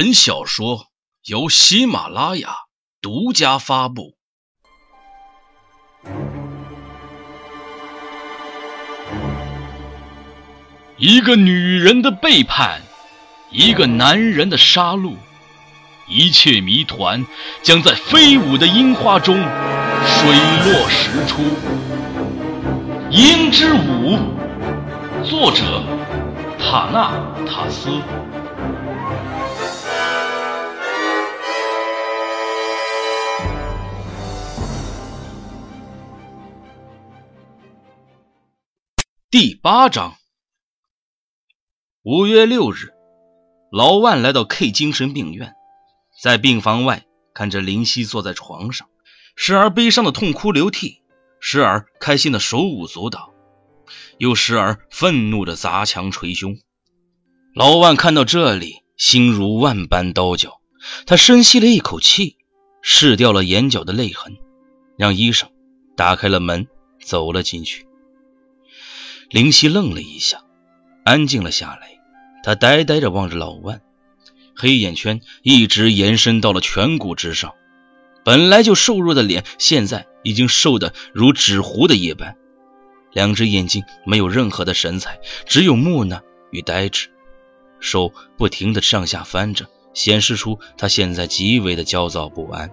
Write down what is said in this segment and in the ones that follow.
本小说由喜马拉雅独家发布。一个女人的背叛，一个男人的杀戮，一切谜团将在飞舞的樱花中水落石出。《樱之舞》，作者塔纳塔斯。第八章。五月六日，老万来到 K 精神病院，在病房外看着林夕坐在床上，时而悲伤的痛哭流涕，时而开心的手舞足蹈，又时而愤怒的砸墙捶胸。老万看到这里，心如万般刀绞，他深吸了一口气，拭掉了眼角的泪痕，让医生打开了门，走了进去。林夕愣了一下，安静了下来。他呆呆地望着老万，黑眼圈一直延伸到了颧骨之上。本来就瘦弱的脸，现在已经瘦得如纸糊的一般。两只眼睛没有任何的神采，只有木讷与呆滞。手不停地上下翻着，显示出他现在极为的焦躁不安。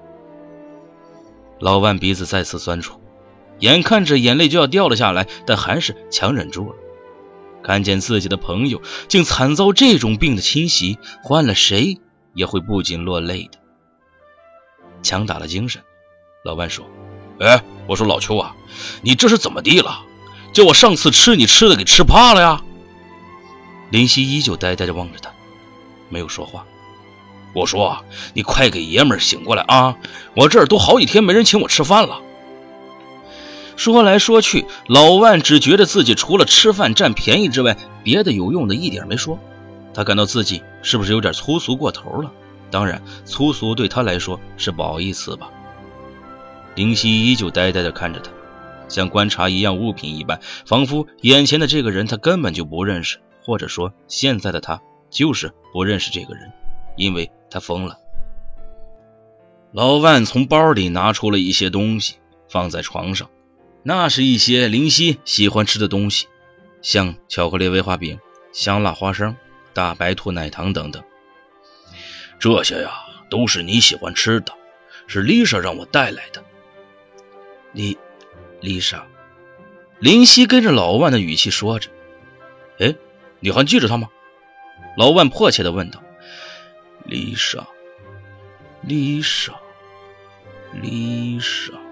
老万鼻子再次酸楚。眼看着眼泪就要掉了下来，但还是强忍住了。看见自己的朋友竟惨遭这种病的侵袭，换了谁也会不禁落泪的。强打了精神，老万说：“哎，我说老邱啊，你这是怎么地了？叫我上次吃你吃的给吃怕了呀？”林夕依旧呆呆地望着他，没有说话。我说：“你快给爷们儿醒过来啊！我这儿都好几天没人请我吃饭了。”说来说去，老万只觉得自己除了吃饭占便宜之外，别的有用的一点没说。他感到自己是不是有点粗俗过头了？当然，粗俗对他来说是褒义词吧。林夕依旧呆呆地看着他，像观察一样物品一般，仿佛眼前的这个人他根本就不认识，或者说现在的他就是不认识这个人，因为他疯了。老万从包里拿出了一些东西，放在床上。那是一些林夕喜欢吃的东西，像巧克力威化饼、香辣花生、大白兔奶糖等等。这些呀，都是你喜欢吃的，是丽莎让我带来的。丽，丽莎，林夕跟着老万的语气说着：“哎，你还记着她吗？”老万迫切地问道。丽莎，丽莎，丽莎。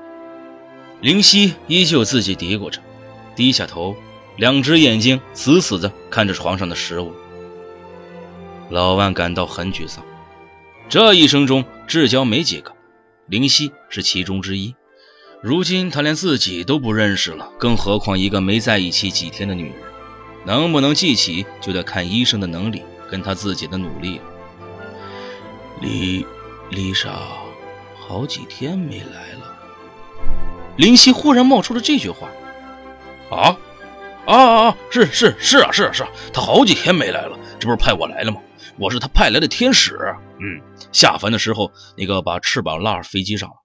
灵犀依旧自己嘀咕着，低下头，两只眼睛死死地看着床上的食物。老万感到很沮丧，这一生中至交没几个，灵犀是其中之一。如今他连自己都不认识了，更何况一个没在一起几天的女人？能不能记起，就得看医生的能力跟他自己的努力了。丽丽莎，好几天没来了。林夕忽然冒出了这句话：“啊，啊啊！是是是啊是啊是啊，他好几天没来了，这不是派我来了吗？我是他派来的天使。嗯，下凡的时候那个把翅膀拉飞机上了。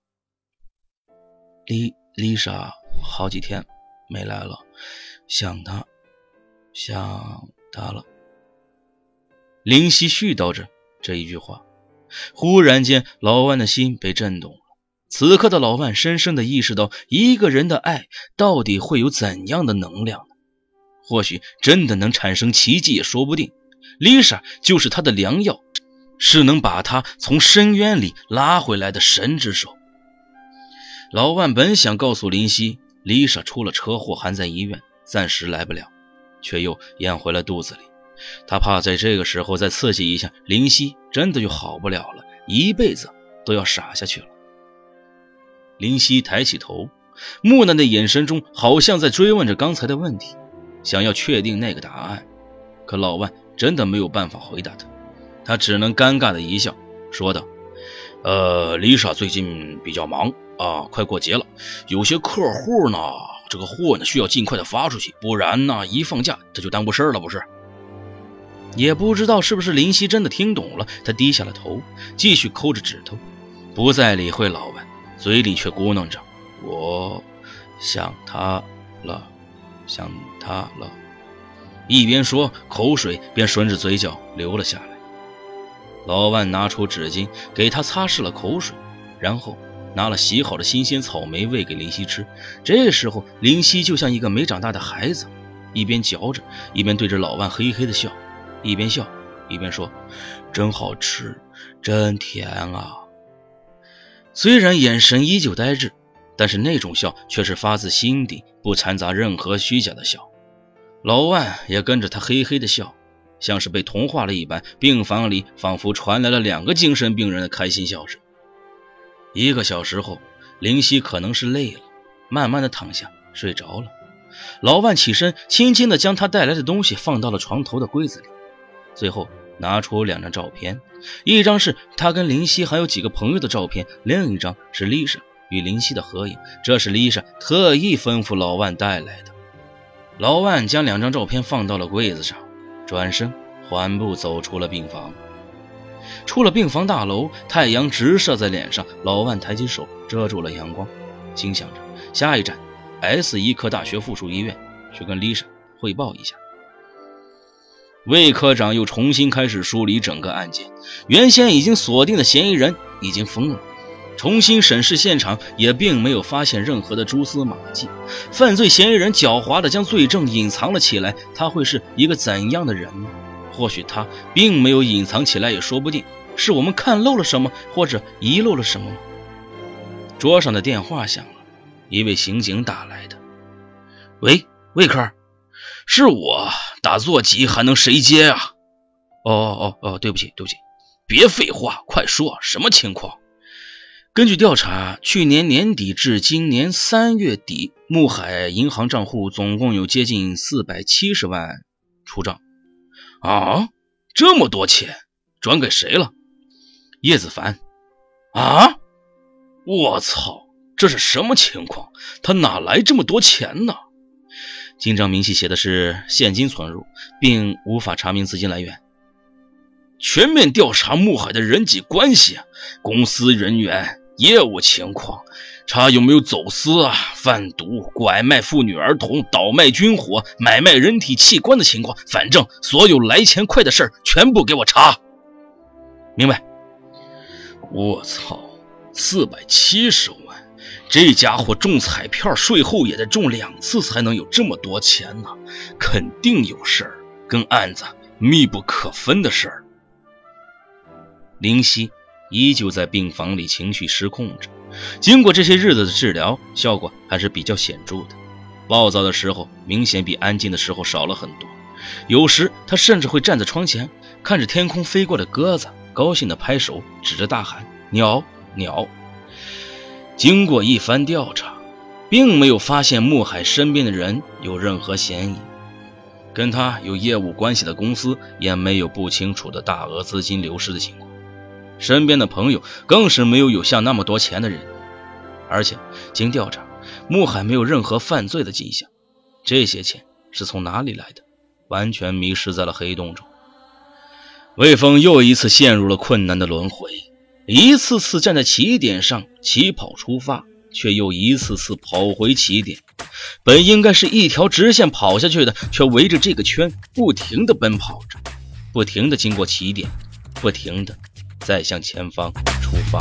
丽丽莎好几天没来了，想他，想他了。”林夕絮叨着这一句话，忽然间，老万的心被震动了。此刻的老万深深的意识到，一个人的爱到底会有怎样的能量呢？或许真的能产生奇迹也说不定。丽莎就是他的良药，是能把他从深渊里拉回来的神之手。老万本想告诉林夕，丽莎出了车祸，还在医院，暂时来不了，却又咽回了肚子里。他怕在这个时候再刺激一下，林夕真的就好不了了，一辈子都要傻下去了。林夕抬起头，木讷的眼神中好像在追问着刚才的问题，想要确定那个答案。可老万真的没有办法回答他，他只能尴尬的一笑，说道：“呃，丽莎最近比较忙啊，快过节了，有些客户呢，这个货呢需要尽快的发出去，不然呢，一放假他就耽误事儿了，不是？”也不知道是不是林夕真的听懂了，他低下了头，继续抠着指头，不再理会老万，嘴里却咕囔着：“我想他了，想他了。”一边说，口水便顺着嘴角流了下来。老万拿出纸巾给他擦拭了口水，然后拿了洗好的新鲜草莓喂给林夕吃。这时候，林夕就像一个没长大的孩子，一边嚼着，一边对着老万嘿嘿的笑。一边笑一边说：“真好吃，真甜啊！”虽然眼神依旧呆滞，但是那种笑却是发自心底，不掺杂任何虚假的笑。老万也跟着他嘿嘿的笑，像是被同化了一般。病房里仿佛传来了两个精神病人的开心笑声。一个小时后，林夕可能是累了，慢慢的躺下睡着了。老万起身，轻轻的将他带来的东西放到了床头的柜子里。最后拿出两张照片，一张是他跟林夕还有几个朋友的照片，另一张是丽莎与林夕的合影。这是丽莎特意吩咐老万带来的。老万将两张照片放到了柜子上，转身缓步走出了病房。出了病房大楼，太阳直射在脸上，老万抬起手遮住了阳光，心想着下一站 S 医科大学附属医院，去跟丽莎汇报一下。魏科长又重新开始梳理整个案件，原先已经锁定的嫌疑人已经疯了。重新审视现场，也并没有发现任何的蛛丝马迹。犯罪嫌疑人狡猾地将罪证隐藏了起来，他会是一个怎样的人呢？或许他并没有隐藏起来，也说不定。是我们看漏了什么，或者遗漏了什么？桌上的电话响了，一位刑警打来的。喂，魏科。是我打座机，还能谁接啊？哦哦哦哦，对不起对不起，别废话，快说什么情况？根据调查，去年年底至今年三月底，穆海银行账户总共有接近四百七十万出账。啊，这么多钱，转给谁了？叶子凡。啊，我操，这是什么情况？他哪来这么多钱呢？进账明细写的是现金存入，并无法查明资金来源。全面调查穆海的人际关系、公司人员、业务情况，查有没有走私啊、贩毒、拐卖妇女儿童、倒卖军火、买卖人体器官的情况。反正所有来钱快的事儿，全部给我查。明白？我操，四百七十万！这家伙中彩票，税后也得中两次才能有这么多钱呢，肯定有事儿，跟案子密不可分的事儿。林夕依旧在病房里情绪失控着，经过这些日子的治疗，效果还是比较显著的。暴躁的时候明显比安静的时候少了很多，有时他甚至会站在窗前，看着天空飞过的鸽子，高兴地拍手，指着大喊：“鸟，鸟！”经过一番调查，并没有发现穆海身边的人有任何嫌疑，跟他有业务关系的公司也没有不清楚的大额资金流失的情况，身边的朋友更是没有有像那么多钱的人，而且经调查，穆海没有任何犯罪的迹象，这些钱是从哪里来的？完全迷失在了黑洞中。魏峰又一次陷入了困难的轮回。一次次站在起点上起跑出发，却又一次次跑回起点。本应该是一条直线跑下去的，却围着这个圈不停地奔跑着，不停地经过起点，不停地再向前方出发。